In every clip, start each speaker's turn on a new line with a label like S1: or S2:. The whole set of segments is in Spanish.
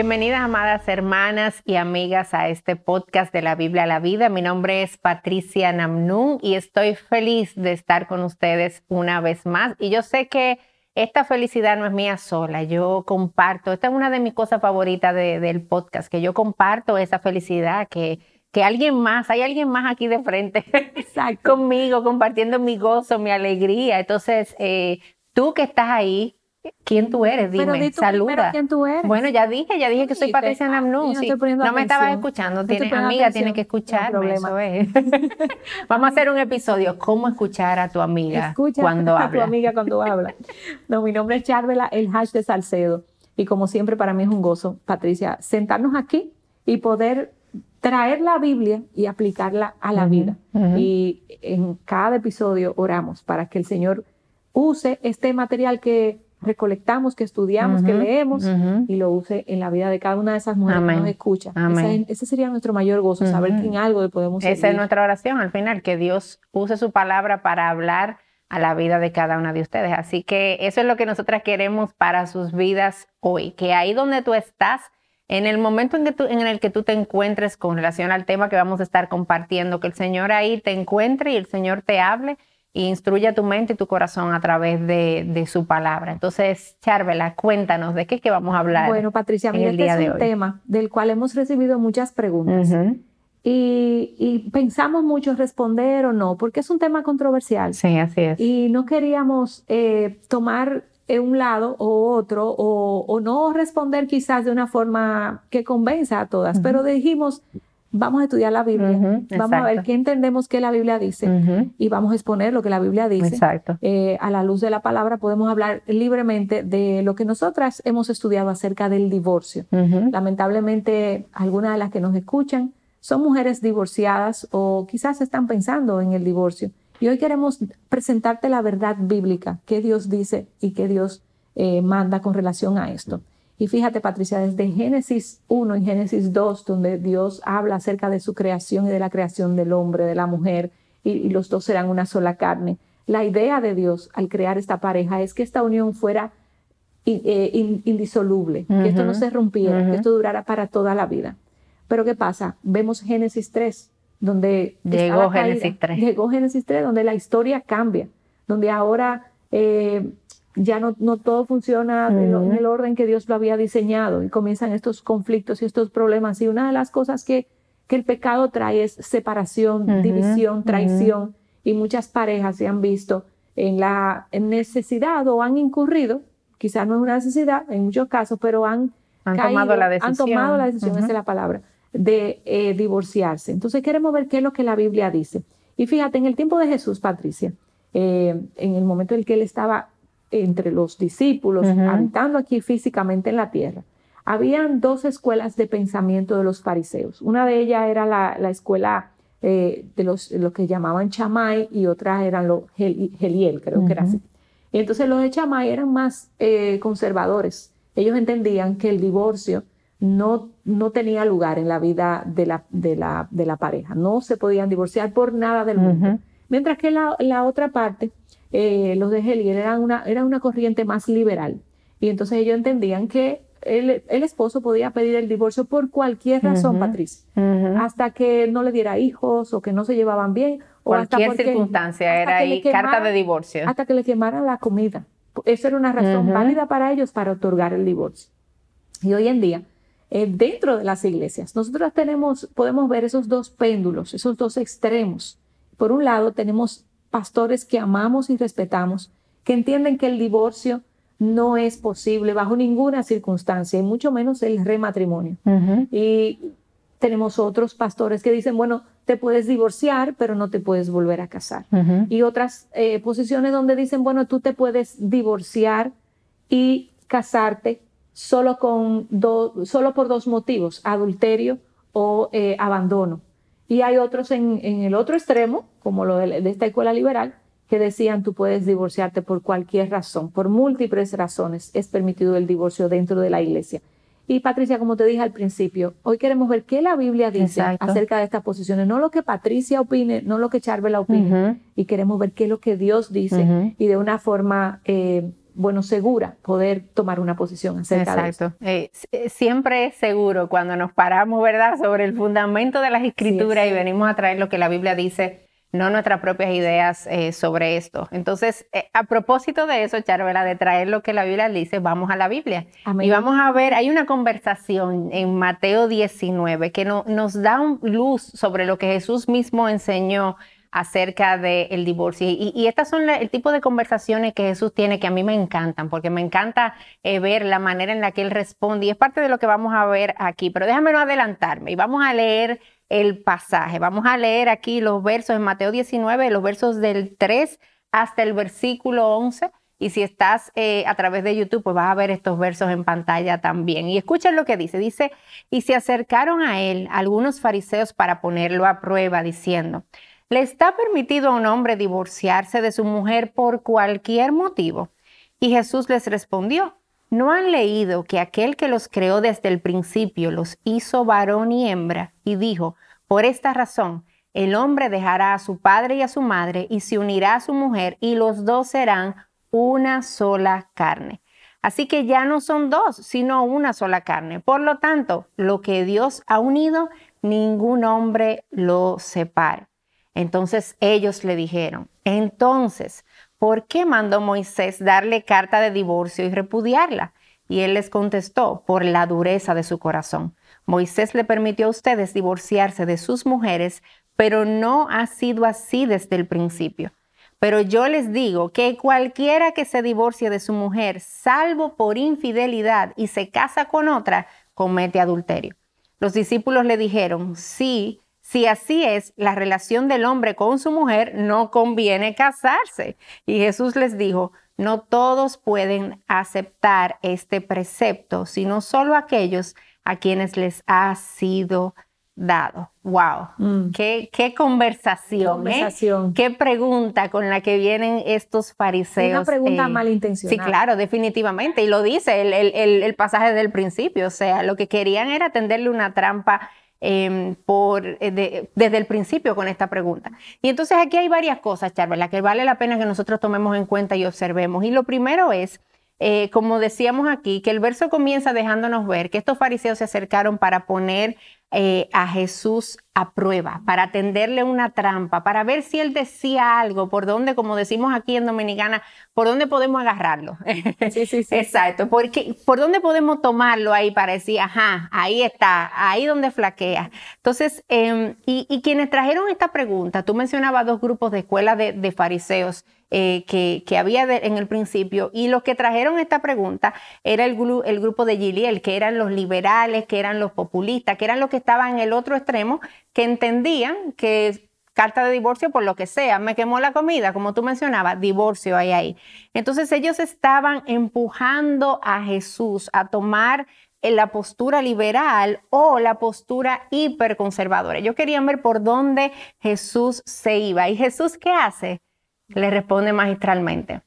S1: Bienvenidas, amadas hermanas y amigas, a este podcast de la Biblia a la Vida. Mi nombre es Patricia Namnun y estoy feliz de estar con ustedes una vez más. Y yo sé que esta felicidad no es mía sola, yo comparto, esta es una de mis cosas favoritas del podcast, que yo comparto esa felicidad, que, que alguien más, hay alguien más aquí de frente conmigo, compartiendo mi gozo, mi alegría. Entonces, eh, tú que estás ahí, ¿Quién tú eres? Dime, saluda.
S2: ¿Quién tú eres?
S1: Bueno, ya dije, ya dije que soy Patricia Namnun. No, me estabas escuchando. Tienes amiga, tienes que escucharme. Eso es. Vamos a hacer un episodio. ¿Cómo escuchar a tu amiga cuando habla?
S2: a tu amiga cuando habla. No, mi nombre es Charvela, el hash de Salcedo. Y como siempre, para mí es un gozo, Patricia, sentarnos aquí y poder traer la Biblia y aplicarla a la vida. Y en cada episodio oramos para que el Señor use este material que recolectamos, que estudiamos, que leemos y lo use en la vida de cada una de esas mujeres que nos escucha. Ese, sería nuestro mayor gozo, saber que en algo le podemos
S1: Esa es nuestra oración al final, que Dios use su palabra para hablar a la vida de cada una de ustedes. Así que eso es lo que nosotras queremos para sus vidas hoy, que ahí donde tú estás, en el momento en, que tú, en el que tú te encuentres con relación al tema que vamos a estar compartiendo, que el Señor ahí te encuentre y el Señor te hable y instruye tu mente y tu corazón a través de, su palabra. Entonces, Charvela, cuéntanos de qué es que vamos a hablar.
S2: Bueno, Patricia, mira, este es un tema del cual hemos recibido muchas preguntas. y, pensamos mucho responder o no, porque es un tema controversial.
S1: Sí, así es.
S2: Y no queríamos eh, tomar un lado o otro, o, no responder quizás de una forma que convenza a todas, pero dijimos, vamos a estudiar la Biblia, vamos a ver qué entendemos que la Biblia dice y vamos a exponer lo que la Biblia dice. Eh, a la luz de la palabra podemos hablar libremente de lo que nosotras hemos estudiado acerca del divorcio. Lamentablemente, algunas de las que nos escuchan son mujeres divorciadas o quizás están pensando en el divorcio. Y hoy queremos presentarte la verdad bíblica, que Dios dice y que Dios eh, manda con relación a esto. Y fíjate, Patricia, desde Génesis 1 y Génesis 2, donde Dios habla acerca de su creación y de la creación del hombre, de la mujer, y, los dos serán una sola carne. La idea de Dios al crear esta pareja es que esta unión fuera eh, indisoluble, que esto no se rompiera, que esto durara para toda la vida. Pero ¿qué pasa? Vemos Génesis 3, donde
S1: llegó Génesis 3.
S2: Llegó Génesis 3, donde la historia cambia, donde ahora eh, ya no, no todo funciona en el orden que Dios lo había diseñado y comienzan estos conflictos y estos problemas. Y una de las cosas que, que el pecado trae es separación, división, traición. Y muchas parejas se han visto en la necesidad o han incurrido, quizás no es una necesidad en muchos casos, pero han,
S1: tomado la decisión.
S2: Han tomado la decisión, esa es la palabra, de eh, divorciarse. Entonces queremos ver qué es lo que la Biblia dice. Y fíjate, en el tiempo de Jesús, Patricia, eh, en el momento en el que él estaba entre los discípulos, habitando aquí físicamente en la tierra, habían dos escuelas de pensamiento de los fariseos. Una de ellas era la, escuela eh, de los lo que llamaban chamay y otra eran los geliel, creo que era así. Y entonces los de chamay eran más eh, conservadores. Ellos entendían que el divorcio no, no tenía lugar en la vida de la, de la, de la pareja. No se podían divorciar por nada del mundo. Mientras que la, la otra parte eh, los de Helier eran una, era una corriente más liberal. Y entonces ellos entendían que el, esposo podía pedir el divorcio por cualquier razón, Patricia, hasta que no le diera hijos o que no se llevaban bien.
S1: O cualquier circunstancia, era ahí carta de divorcio.
S2: Hasta que le quemaran la comida. Esa era una razón válida para ellos para otorgar el divorcio. Y hoy en día, eh, dentro de las iglesias, nosotros tenemos, podemos ver esos dos péndulos, esos dos extremos. Por un lado, tenemos pastores que amamos y respetamos, que entienden que el divorcio no es posible bajo ninguna circunstancia, y mucho menos el rematrimonio. Y tenemos otros pastores que dicen, bueno, te puedes divorciar, pero no te puedes volver a casar. Y otras eh, posiciones donde dicen, bueno, tú te puedes divorciar y casarte solo, con solo por dos motivos, adulterio o eh, abandono. Y hay otros en, el otro extremo, como lo de, esta escuela liberal, que decían tú puedes divorciarte por cualquier razón, por múltiples razones es permitido el divorcio dentro de la iglesia. Y Patricia, como te dije al principio, hoy queremos ver qué la Biblia dice acerca de estas posiciones, no lo que Patricia opine, no lo que Charvela opine, y queremos ver qué es lo que Dios dice y de una forma eh, bueno, segura poder tomar una posición acerca de eso.
S1: Eh, eh, siempre es seguro cuando nos paramos, ¿verdad?, sobre el fundamento de las escrituras y venimos a traer lo que la Biblia dice, no nuestras propias ideas eh, sobre esto. Entonces, a propósito de eso, Charvela, de traer lo que la Biblia dice, vamos a la Biblia. Y vamos a ver, hay una conversación en Mateo 19 que nos da luz sobre lo que Jesús mismo enseñó acerca del divorcio. Y, estas son el tipo de conversaciones que Jesús tiene que a mí me encantan, porque me encanta eh, ver la manera en la que Él responde y es parte de lo que vamos a ver aquí. Pero déjame no adelantarme y vamos a leer el pasaje. Vamos a leer aquí los versos en Mateo 19, los versos del 3 hasta el versículo 11. Y si estás eh, a través de YouTube, pues vas a ver estos versos en pantalla también. Y escuchen lo que dice. Dice, y se acercaron a él algunos fariseos para ponerlo a prueba, diciendo, ¿Le está permitido a un hombre divorciarse de su mujer por cualquier motivo? Y Jesús les respondió, ¿no han leído que aquel que los creó desde el principio los hizo varón y hembra? Y dijo, por esta razón, el hombre dejará a su padre y a su madre y se unirá a su mujer y los dos serán una sola carne. Así que ya no son dos, sino una sola carne. Por lo tanto, lo que Dios ha unido, ningún hombre lo separe. Entonces ellos le dijeron, entonces, ¿por qué mandó Moisés darle carta de divorcio y repudiarla? Y él les contestó, por la dureza de su corazón. Moisés le permitió a ustedes divorciarse de sus mujeres, pero no ha sido así desde el principio. Pero yo les digo que cualquiera que se divorcie de su mujer, salvo por infidelidad, y se casa con otra, comete adulterio. Los discípulos le dijeron, sí, si así es la relación del hombre con su mujer, no conviene casarse. Y Jesús les dijo, no todos pueden aceptar este precepto, sino solo aquellos a quienes les ha sido dado. Wow, mm. qué, qué, conversación, ¿eh? conversación. qué pregunta con la que vienen estos fariseos.
S2: Una pregunta eh, malintencionada.
S1: Sí, claro, definitivamente. Y lo dice el, el, el, pasaje del principio. O sea, lo que querían era tenderle una trampa Em, por, eh, desde el principio con esta pregunta. Y entonces aquí hay varias cosas, Charla, que vale la pena que nosotros tomemos en cuenta y observemos. Y lo primero es, eh, como decíamos aquí, que el verso comienza dejándonos ver que estos fariseos se acercaron para poner eh, a Jesús a prueba, para tenderle una trampa, para ver si él decía algo, por dónde, como decimos aquí en Dominicana, por dónde podemos agarrarlo.
S2: Sí, sí, sí.
S1: Exacto, porque por dónde podemos tomarlo ahí para decir, ajá, ahí está, ahí donde flaquea. Entonces, em, y, quienes trajeron esta pregunta, tú mencionabas dos grupos de escuela de fariseos. Eh, que, había en el principio. Y los que trajeron esta pregunta era el, el grupo de Giliel, que eran los liberales, que eran los populistas, que eran los que estaban en el otro extremo, que entendían que carta de divorcio por lo que sea, me quemó la comida, como tú mencionabas, divorcio hay ahí. Entonces ellos estaban empujando a Jesús a tomar la postura liberal o la postura hiperconservadora. Ellos querían ver por dónde Jesús se iba. ¿Y Jesús qué hace? le responde magistralmente.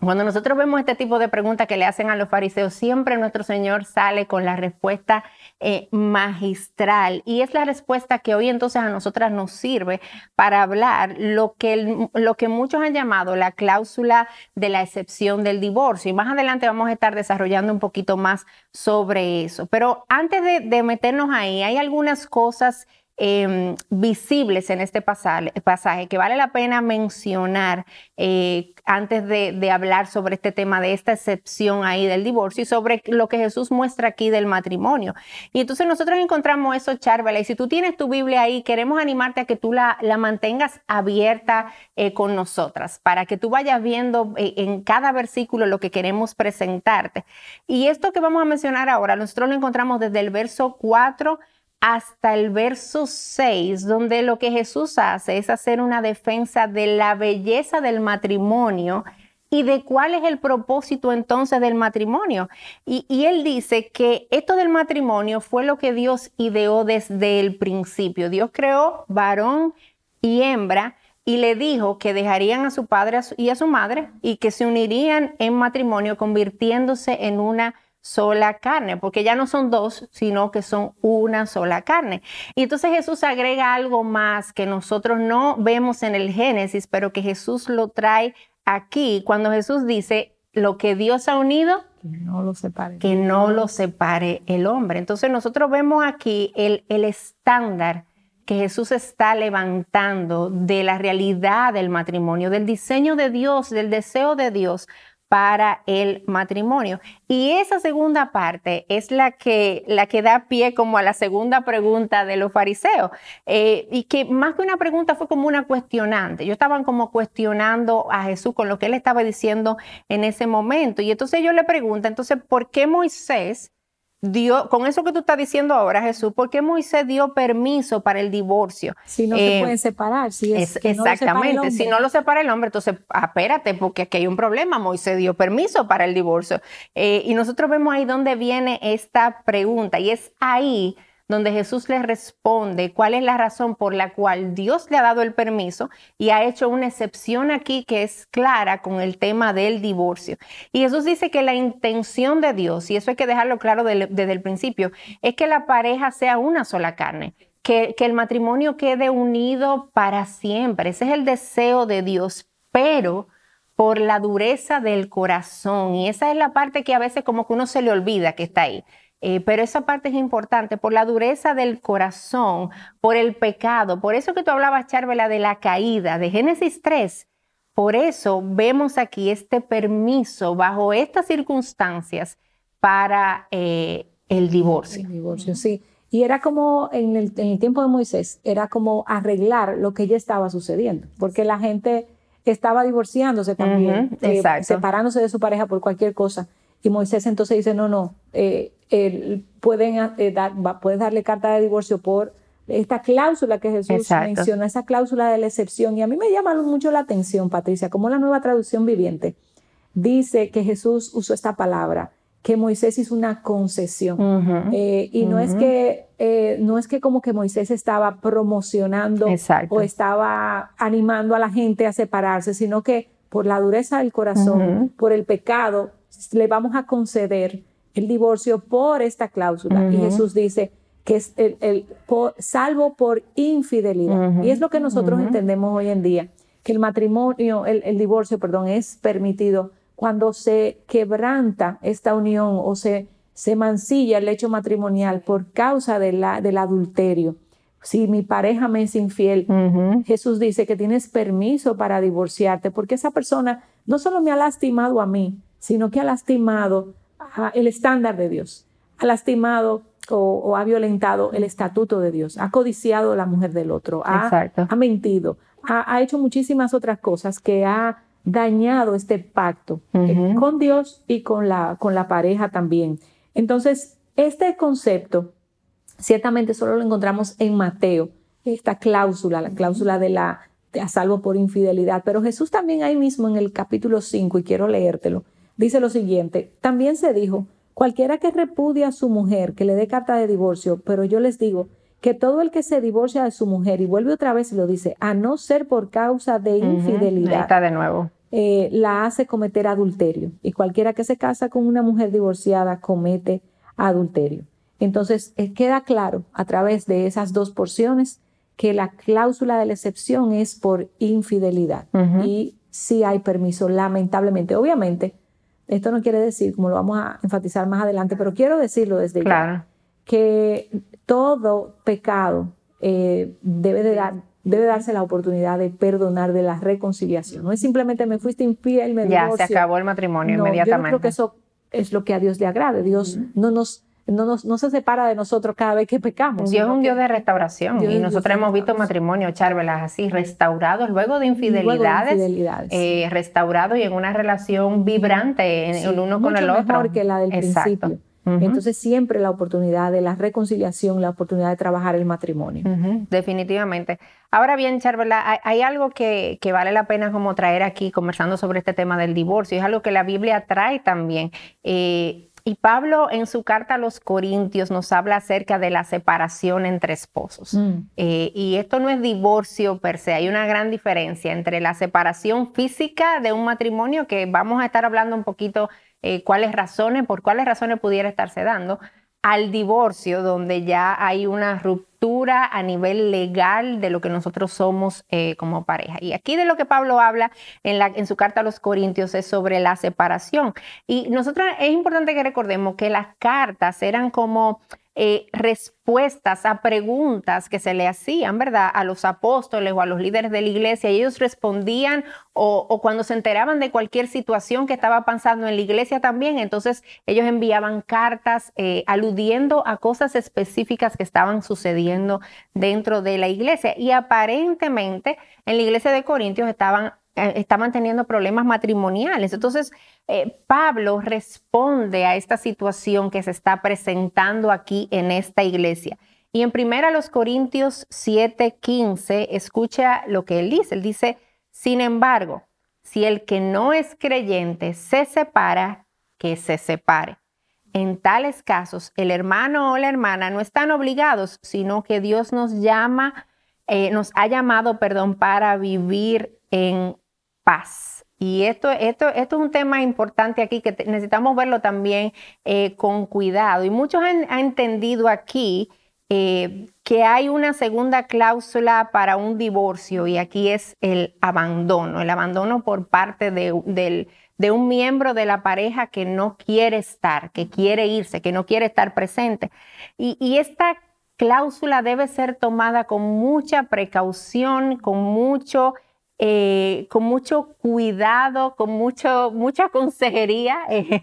S1: Cuando nosotros vemos este tipo de preguntas que le hacen a los fariseos, siempre nuestro Señor sale con la respuesta eh, magistral y es la respuesta que hoy entonces a nosotras nos sirve para hablar lo que, lo que muchos han llamado la cláusula de la excepción del divorcio. Y más adelante vamos a estar desarrollando un poquito más sobre eso. Pero antes de, de meternos ahí, hay algunas cosas Em, visibles en este pasaje, que vale la pena mencionar eh, antes de, hablar sobre este tema de esta excepción ahí del divorcio y sobre lo que Jesús muestra aquí del matrimonio. Y entonces nosotros encontramos eso, Charvela, y si tú tienes tu Biblia ahí, queremos animarte a que tú la, la mantengas abierta eh, con nosotras, para que tú vayas viendo eh, en cada versículo lo que queremos presentarte. Y esto que vamos a mencionar ahora, nosotros lo encontramos desde el verso 4 hasta el verso 6, donde lo que Jesús hace es hacer una defensa de la belleza del matrimonio y de cuál es el propósito entonces del matrimonio. Y, él dice que esto del matrimonio fue lo que Dios ideó desde el principio. Dios creó varón y hembra y le dijo que dejarían a su padre y a su madre y que se unirían en matrimonio convirtiéndose en una sola carne, porque ya no son dos, sino que son una sola carne. Y entonces Jesús agrega algo más que nosotros no vemos en el Génesis, pero que Jesús lo trae aquí cuando Jesús dice, lo que Dios ha unido,
S2: que no lo separe.
S1: Que no lo separe el hombre. Entonces nosotros vemos aquí el, el estándar que Jesús está levantando de la realidad del matrimonio, del diseño de Dios, del deseo de Dios para el matrimonio. Y esa segunda parte es la que, la que da pie como a la segunda pregunta de los fariseos, eh, y que más que una pregunta fue como una cuestionante. Ellos estaban como cuestionando a Jesús con lo que él estaba diciendo en ese momento. Y entonces yo le pregunto, entonces, ¿por qué Moisés dio, con eso que tú estás diciendo ahora, Jesús, ¿por qué Moisés dio permiso para el divorcio?
S2: Si no se eh, pueden separar, si es,
S1: exactamente, si no lo separa el hombre, entonces espérate, porque aquí hay un problema. Moisés dio permiso para el divorcio. Eh, y nosotros vemos ahí donde viene esta pregunta, y es ahí donde Jesús le responde cuál es la razón por la cual Dios le ha dado el permiso y ha hecho una excepción aquí que es clara con el tema del divorcio. Y Jesús dice que la intención de Dios, y eso hay que dejarlo claro desde el principio, es que la pareja sea una sola carne. Que, que el matrimonio quede unido para siempre. Ese es el deseo de Dios, pero por la dureza del corazón. Y esa es la parte que a veces como que uno se le olvida que está ahí. Eh, pero esa parte es importante por la dureza del corazón, por el pecado. Por eso que tú hablabas, Charvela, de la caída, de Génesis 3. Por eso vemos aquí este permiso bajo estas circunstancias para eh, el divorcio.
S2: El divorcio, sí. Y era como en el, tiempo de Moisés, era como arreglar lo que ya estaba sucediendo, porque la gente estaba divorciándose también, eh, separándose de su pareja por cualquier cosa. Y Moisés entonces dice, no, no, eh, pueden, eh, dar, puedes darle carta de divorcio por esta cláusula que Jesús menciona, esa cláusula de la excepción. Y a mí me llama mucho la atención, Patricia, como la nueva traducción viviente dice que Jesús usó esta palabra, que Moisés hizo una concesión. Eh, y no es que no es que como que Moisés estaba promocionando o estaba animando a la gente a separarse, sino que por la dureza del corazón, por el pecado, le vamos a conceder el divorcio por esta cláusula. Y Jesús dice que es el, salvo por infidelidad. Y es lo que nosotros entendemos hoy en día, que el matrimonio, el, divorcio, perdón, es permitido cuando se quebranta esta unión o se, se mancilla el hecho matrimonial por causa de la, del adulterio. Si mi pareja me es infiel, Jesús dice que tienes permiso para divorciarte porque esa persona no solo me ha lastimado a mí, sino que ha lastimado el estándar de Dios, ha lastimado o, ha violentado el estatuto de Dios, ha codiciado a la mujer del otro, ha, ha mentido, ha, hecho muchísimas otras cosas que ha dañado este pacto eh, con Dios y con la, con la pareja también. Entonces, este concepto ciertamente solo lo encontramos en Mateo, esta cláusula, la cláusula de la de a salvo por infidelidad, pero Jesús también ahí mismo en el capítulo 5, y quiero leértelo, dice lo siguiente, también se dijo, cualquiera que repudia a su mujer, que le dé carta de divorcio, pero yo les digo que todo el que se divorcia de su mujer y vuelve otra vez y lo dice, a no ser por causa de infidelidad,
S1: está de nuevo.
S2: Eh, la hace cometer adulterio. Y cualquiera que se casa con una mujer divorciada comete adulterio. Entonces, eh, queda claro a través de esas dos porciones que la cláusula de la excepción es por infidelidad. Y si hay permiso, lamentablemente. Obviamente, esto no quiere decir, como lo vamos a enfatizar más adelante, pero quiero decirlo desde ya, que todo pecado eh, debe, de dar, debe darse la oportunidad de perdonar, de la reconciliación. No es simplemente me fuiste infiel, me
S1: Ya, se acabó el matrimonio inmediatamente.
S2: Yo creo que eso es lo que a Dios le agrade. Dios no nos no, se separa de nosotros cada vez que pecamos.
S1: Dios es un Dios de restauración y nosotros hemos visto matrimonios, charvelas así, restaurados luego de infidelidades, eh, restaurados y en una relación vibrante el uno con el otro.
S2: mejor que la del principio. Entonces siempre la oportunidad de la reconciliación, la oportunidad de trabajar el matrimonio.
S1: Definitivamente. Ahora bien, Charvela, hay, algo que, vale la pena como traer aquí conversando sobre este tema del divorcio. Es algo que la Biblia trae también. Eh, y Pablo en su carta a los Corintios nos habla acerca de la separación entre esposos. Mm. Eh, y esto no es divorcio per se, hay una gran diferencia entre la separación física de un matrimonio, que vamos a estar hablando un poquito eh, cuáles razones, por cuáles razones pudiera estarse dando, al divorcio, donde ya hay una ruptura a nivel legal de lo que nosotros somos eh, como pareja. Y aquí de lo que Pablo habla en, la, en su carta a los Corintios es sobre la separación. Y nosotros es importante que recordemos que las cartas eran como eh, respuestas a preguntas que se le hacían, ¿verdad? A los apóstoles o a los líderes de la iglesia y ellos respondían o, cuando se enteraban de cualquier situación que estaba pasando en la iglesia también, entonces ellos enviaban cartas eh, aludiendo a cosas específicas que estaban sucediendo dentro de la iglesia y aparentemente en la iglesia de Corintios estaban estaban teniendo problemas matrimoniales. Entonces, eh, Pablo responde a esta situación que se está presentando aquí en esta iglesia. Y en primera los Corintios 7:15, escucha lo que él dice. Él dice, sin embargo, si el que no es creyente se separa, que se separe. En tales casos, el hermano o la hermana no están obligados, sino que Dios nos llama, eh, nos ha llamado, perdón, para vivir en Y esto, esto, esto es un tema importante aquí que necesitamos verlo también eh, con cuidado. Y muchos han, entendido aquí eh, que hay una segunda cláusula para un divorcio y aquí es el abandono, el abandono por parte de, de un miembro de la pareja que no quiere estar, que quiere irse, que no quiere estar presente. Y, y esta cláusula debe ser tomada con mucha precaución, con mucho eh, con mucho cuidado, con mucho, mucha consejería, eh,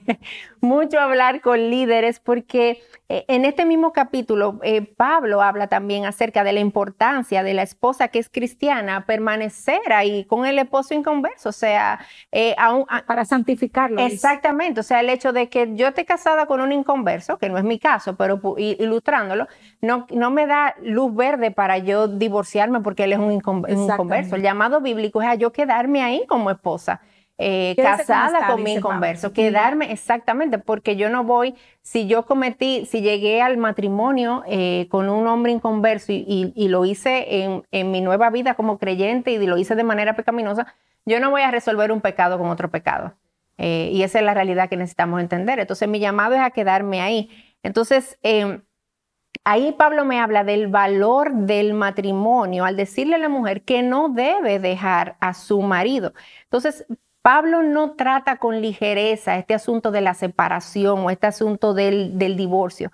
S1: mucho hablar con líderes, porque eh, en este mismo capítulo Pablo habla también acerca de la importancia de la esposa que es cristiana permanecer ahí con el esposo inconverso, o sea,
S2: para santificarlo.
S1: Exactamente, o sea, el hecho de que yo esté casada con un inconverso, que no es mi caso, pero ilustrándolo, no, no me da luz verde para yo divorciarme porque él es un, inconverso. El llamado bíblico es a yo quedarme ahí como esposa. Eh, casada con mi converso, quedarme exactamente, porque yo no voy, si yo cometí, si llegué al matrimonio eh, con un hombre inconverso y, lo hice en, mi nueva vida como creyente y lo hice de manera pecaminosa, yo no voy a resolver un pecado con otro pecado. Eh, y esa es la realidad que necesitamos entender. Entonces mi llamado es a quedarme ahí. Entonces, em, Ahí Pablo me habla del valor del matrimonio al decirle a la mujer que no debe dejar a su marido. Entonces, Pablo no trata con ligereza este asunto de la separación o este asunto del, divorcio,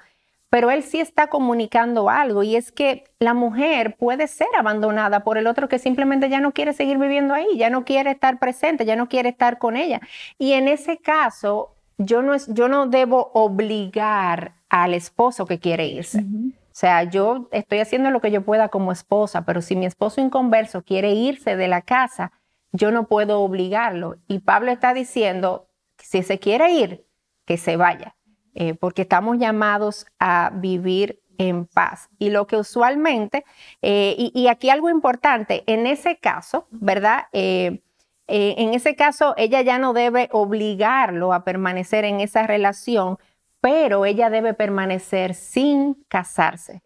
S1: pero él sí está comunicando algo y es que la mujer puede ser abandonada por el otro que simplemente ya no quiere seguir viviendo ahí, ya no quiere estar presente, ya no quiere estar con ella. Y en ese caso, yo no, es, yo no debo obligar al esposo que quiere irse. O sea, yo estoy haciendo lo que yo pueda como esposa, pero si mi esposo inconverso quiere irse de la casa, yo no puedo obligarlo. Y Pablo está diciendo, si se quiere ir, que se vaya, eh, porque estamos llamados a vivir en paz. Y lo que usualmente, eh, y, aquí algo importante, en ese caso, ¿verdad? Eh, en ese caso, ella ya no debe obligarlo a permanecer en esa relación, pero ella debe permanecer sin casarse.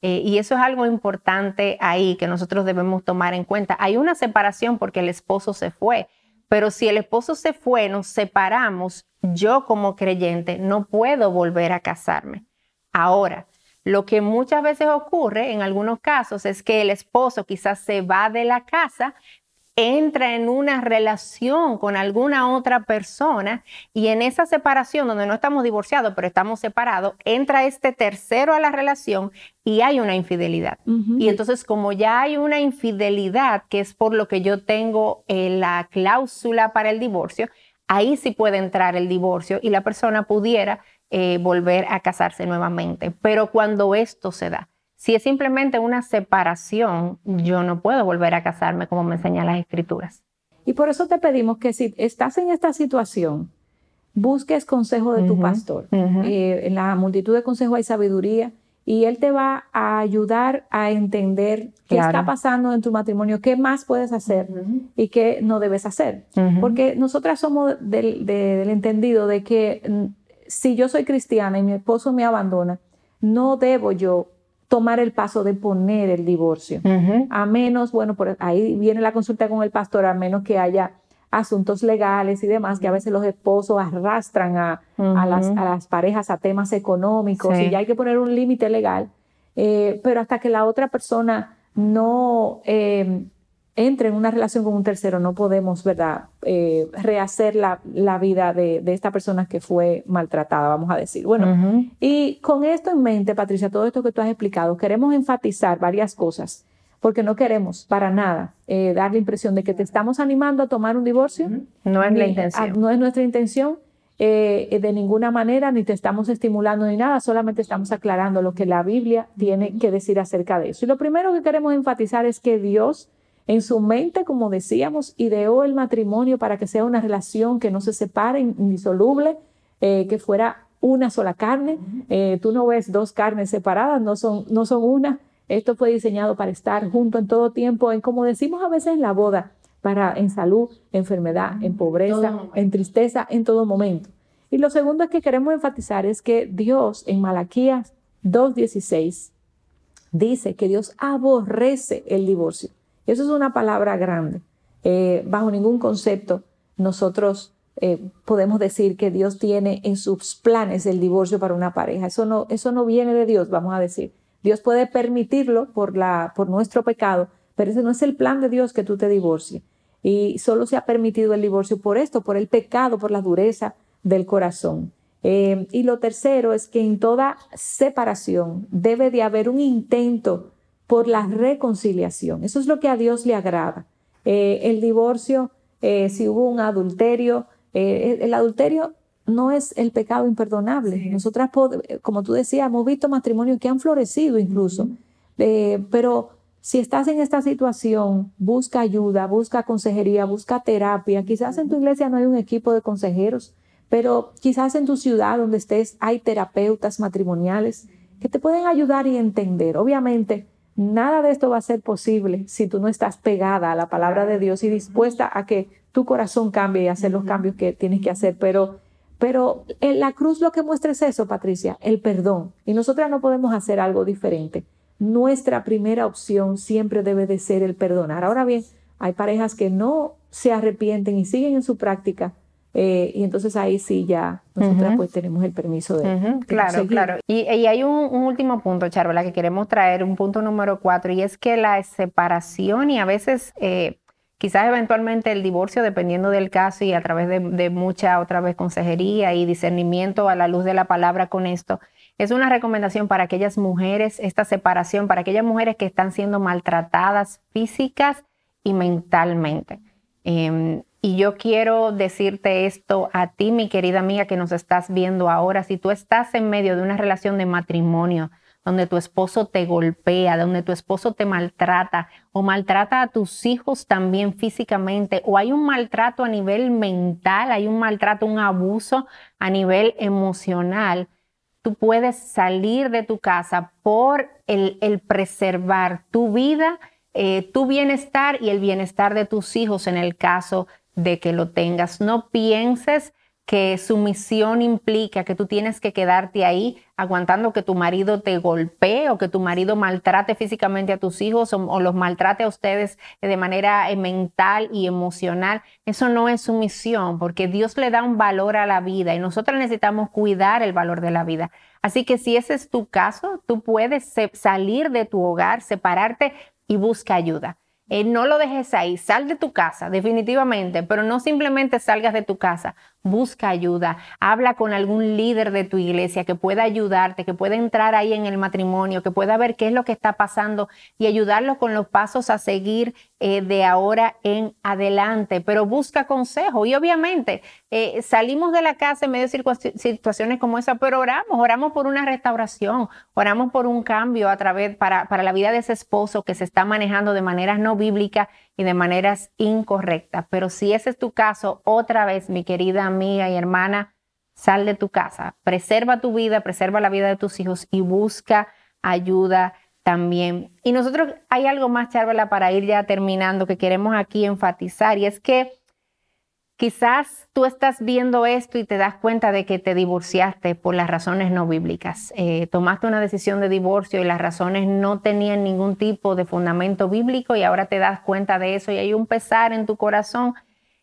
S1: Eh, y eso es algo importante ahí que nosotros debemos tomar en cuenta. Hay una separación porque el esposo se fue, pero si el esposo se fue, nos separamos, yo como creyente no puedo volver a casarme. Ahora, lo que muchas veces ocurre en algunos casos es que el esposo quizás se va de la casa entra en una relación con alguna otra persona y en esa separación donde no estamos divorciados, pero estamos separados, entra este tercero a la relación y hay una infidelidad. Y entonces como ya hay una infidelidad, que es por lo que yo tengo eh, la cláusula para el divorcio, ahí sí puede entrar el divorcio y la persona pudiera eh, volver a casarse nuevamente. Pero cuando esto se da, si es simplemente una separación, yo no puedo volver a casarme como me enseñan las escrituras.
S2: Y por eso te pedimos que si estás en esta situación, busques consejo de tu pastor. Eh, en la multitud de consejos hay sabiduría y él te va a ayudar a entender qué está pasando en tu matrimonio, qué más puedes hacer y qué no debes hacer. Porque nosotras somos del entendido de que mm, si yo soy cristiana y mi esposo me abandona, no debo yo tomar el paso de poner el divorcio. A menos, bueno, por ahí viene la consulta con el pastor, a menos que haya asuntos legales y demás, que a veces los esposos arrastran a, las, parejas a temas económicos y ya hay que poner un límite legal, eh, pero hasta que la otra persona no eh, entre en una relación con un tercero, no podemos, ¿verdad?, eh, rehacer la, vida de, esta persona que fue maltratada, vamos a decir. Bueno, y con esto en mente, Patricia, todo esto que tú has explicado, queremos enfatizar varias cosas porque no queremos para nada eh, dar la impresión de que te estamos animando a tomar un divorcio.
S1: No es la intención.
S2: no es nuestra intención eh, de ninguna manera, ni te estamos estimulando ni nada, solamente estamos aclarando lo que la Biblia tiene que decir acerca de eso. Y lo primero que queremos enfatizar es que Dios en su mente, como decíamos, ideó el matrimonio para que sea una relación que no se separe, indisoluble, eh, que fuera una sola carne. tú no ves dos carnes separadas, no son, no son una. Esto fue diseñado para estar junto en todo tiempo, en como decimos a veces en la boda, para en salud, enfermedad, en pobreza, en tristeza, en todo momento. Y lo segundo es que queremos enfatizar es que Dios en Malaquías 2.16 dice que Dios aborrece el divorcio. Eso es una palabra grande. Eh, bajo ningún concepto nosotros eh, podemos decir que Dios tiene en sus planes el divorcio para una pareja. Eso no, eso no viene de Dios, vamos a decir. Dios puede permitirlo por, la, por nuestro pecado, pero ese no es el plan de Dios que tú te divorcies. Y solo se ha permitido el divorcio por esto, por el pecado, por la dureza del corazón. Eh, y lo tercero es que en toda separación debe de haber un intento por la reconciliación. Eso es lo que a Dios le agrada. Eh, el divorcio, eh, si hubo un adulterio, el adulterio no es el pecado imperdonable. Nosotras, como tú decías, hemos visto matrimonios que han florecido incluso, eh, pero si estás en esta situación, busca ayuda, busca consejería, busca terapia. Quizás en tu iglesia no hay un equipo de consejeros, pero quizás en tu ciudad donde estés hay terapeutas matrimoniales que te pueden ayudar y entender. Obviamente, nada de esto va a ser posible si tú no estás pegada a la palabra de Dios y dispuesta a que tu corazón cambie y hacer los cambios que tienes que hacer, pero pero en la cruz lo que muestra es eso, Patricia, el perdón. Y nosotras no podemos hacer algo diferente. Nuestra primera opción siempre debe de ser el perdonar. Ahora bien, hay parejas que no se arrepienten y siguen en su práctica. Eh, y entonces ahí sí ya nosotras pues tenemos el permiso de...
S1: claro, claro. Y, hay un, último punto, Charla, que queremos traer, un punto número cuatro, y es que la separación y a veces... Eh, quizás eventualmente el divorcio, dependiendo del caso y a través de, mucha otra vez consejería y discernimiento a la luz de la palabra con esto, es una recomendación para aquellas mujeres, esta separación, para aquellas mujeres que están siendo maltratadas físicas y mentalmente. Em, y yo quiero decirte esto a ti, mi querida amiga, que nos estás viendo ahora. Si tú estás en medio de una relación de matrimonio, donde tu esposo te golpea, donde tu esposo te maltrata o maltrata a tus hijos también físicamente o hay un maltrato a nivel mental, hay un maltrato, un abuso a nivel emocional, tú puedes salir de tu casa por el, preservar tu vida, eh, tu bienestar y el bienestar de tus hijos en el caso de que lo tengas. No pienses que sumisión implica que tú tienes que quedarte ahí aguantando que tu marido te golpee o que tu marido maltrate físicamente a tus hijos o, los maltrate a ustedes de manera eh, mental y emocional. Eso no es sumisión porque Dios le da un valor a la vida y nosotros necesitamos cuidar el valor de la vida. Así que si ese es tu caso, tú puedes salir de tu hogar, separarte y busca ayuda. Eh, no lo dejes ahí, sal de tu casa, definitivamente, pero no simplemente salgas de tu casa, busca ayuda, habla con algún líder de tu iglesia que pueda ayudarte, que pueda entrar ahí en el matrimonio, que pueda ver qué es lo que está pasando y ayudarlo con los pasos a seguir eh, de ahora en adelante, pero busca consejo y obviamente eh, salimos de la casa en medio de situaciones como esa, pero oramos, oramos por una restauración, oramos por un cambio a través para, para la vida de ese esposo que se está manejando de maneras no bíblicas y de maneras incorrectas. Pero si ese es tu caso, otra vez, mi querida amiga y hermana, sal de tu casa, preserva tu vida, preserva la vida de tus hijos y busca ayuda también. Y nosotros hay algo más, Charla, para ir ya terminando que queremos aquí enfatizar y es que quizás tú estás viendo esto y te das cuenta de que te divorciaste por las razones no bíblicas. Eh, tomaste una decisión de divorcio y las razones no tenían ningún tipo de fundamento bíblico y ahora te das cuenta de eso y hay un pesar en tu corazón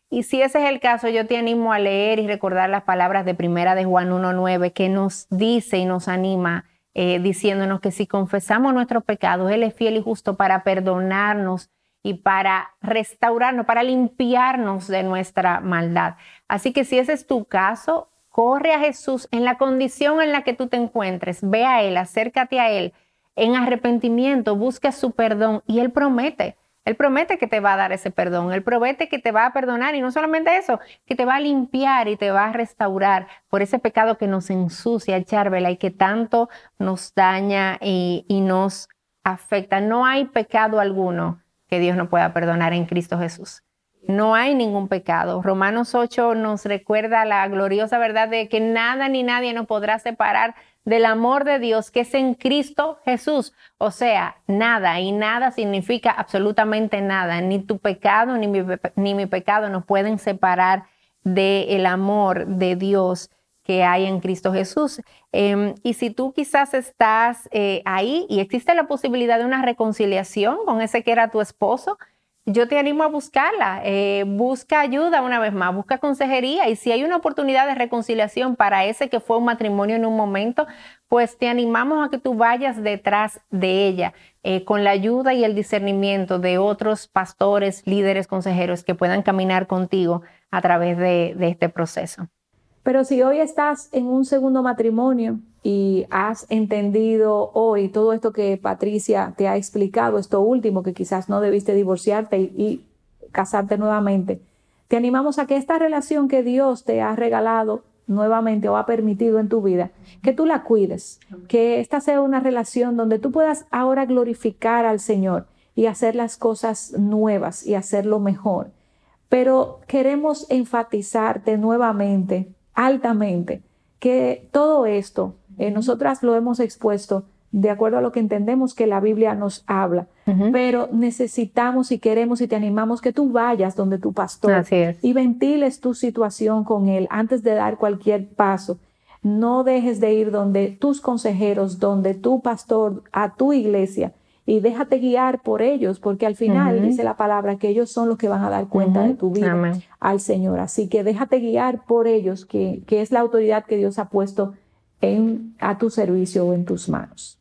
S1: Y si ese es el caso, yo te animo a leer y recordar las palabras de primera de Juan 1.9 que nos dice y nos anima eh, diciéndonos que si confesamos nuestros pecados, Él es fiel y justo para perdonarnos y para restaurarnos, para limpiarnos de nuestra maldad. Así que si ese es tu caso, corre a Jesús en la condición en la que tú te encuentres, ve a Él, acércate a Él en arrepentimiento, busca su perdón y Él promete él promete que te va a dar ese perdón, Él promete que te va a perdonar y no solamente eso, que te va a limpiar y te va a restaurar por ese pecado que nos ensucia, echárvela y que tanto nos daña y nos afecta. No hay pecado alguno que Dios no pueda perdonar en Cristo Jesús. No hay ningún pecado. Romanos 8 nos recuerda la gloriosa verdad de que nada ni nadie nos podrá separar del amor de Dios que es en Cristo Jesús. O sea, nada y nada significa absolutamente nada. Ni tu pecado ni mi, pecado nos pueden separar del amor de Dios que hay en Cristo Jesús. Em, y si tú quizás estás eh, ahí y existe la posibilidad de una reconciliación con ese que era tu esposo, yo te animo a buscarla. Eh, busca ayuda una vez más, busca consejería y si hay una oportunidad de reconciliación para ese que fue un matrimonio en un momento, pues te animamos a que tú vayas detrás de ella eh, con la ayuda y el discernimiento de otros pastores, líderes, consejeros que puedan caminar contigo a través de este proceso.
S2: Pero si hoy estás en un segundo matrimonio y has entendido hoy todo esto que Patricia te ha explicado, esto último, que quizás no debiste divorciarte y, casarte nuevamente, te animamos a que esta relación que Dios te ha regalado nuevamente o ha permitido en tu vida, que tú la cuides, que esta sea una relación donde tú puedas ahora glorificar al Señor y hacer las cosas nuevas y hacerlo mejor. Pero queremos enfatizarte nuevamente altamente que todo esto, eh, nosotras lo hemos expuesto de acuerdo a lo que entendemos que la Biblia nos habla, pero necesitamos y queremos y te animamos que tú vayas donde tu pastor y ventiles tu situación con él antes de dar cualquier paso. No dejes de ir donde tus consejeros, donde tu pastor, a tu iglesia y déjate guiar por ellos, porque al final dice la palabra que ellos son los que van a dar cuenta de tu vida al Señor. Así que déjate guiar por ellos, que, que es la autoridad que Dios ha puesto en, a tu servicio o en tus manos.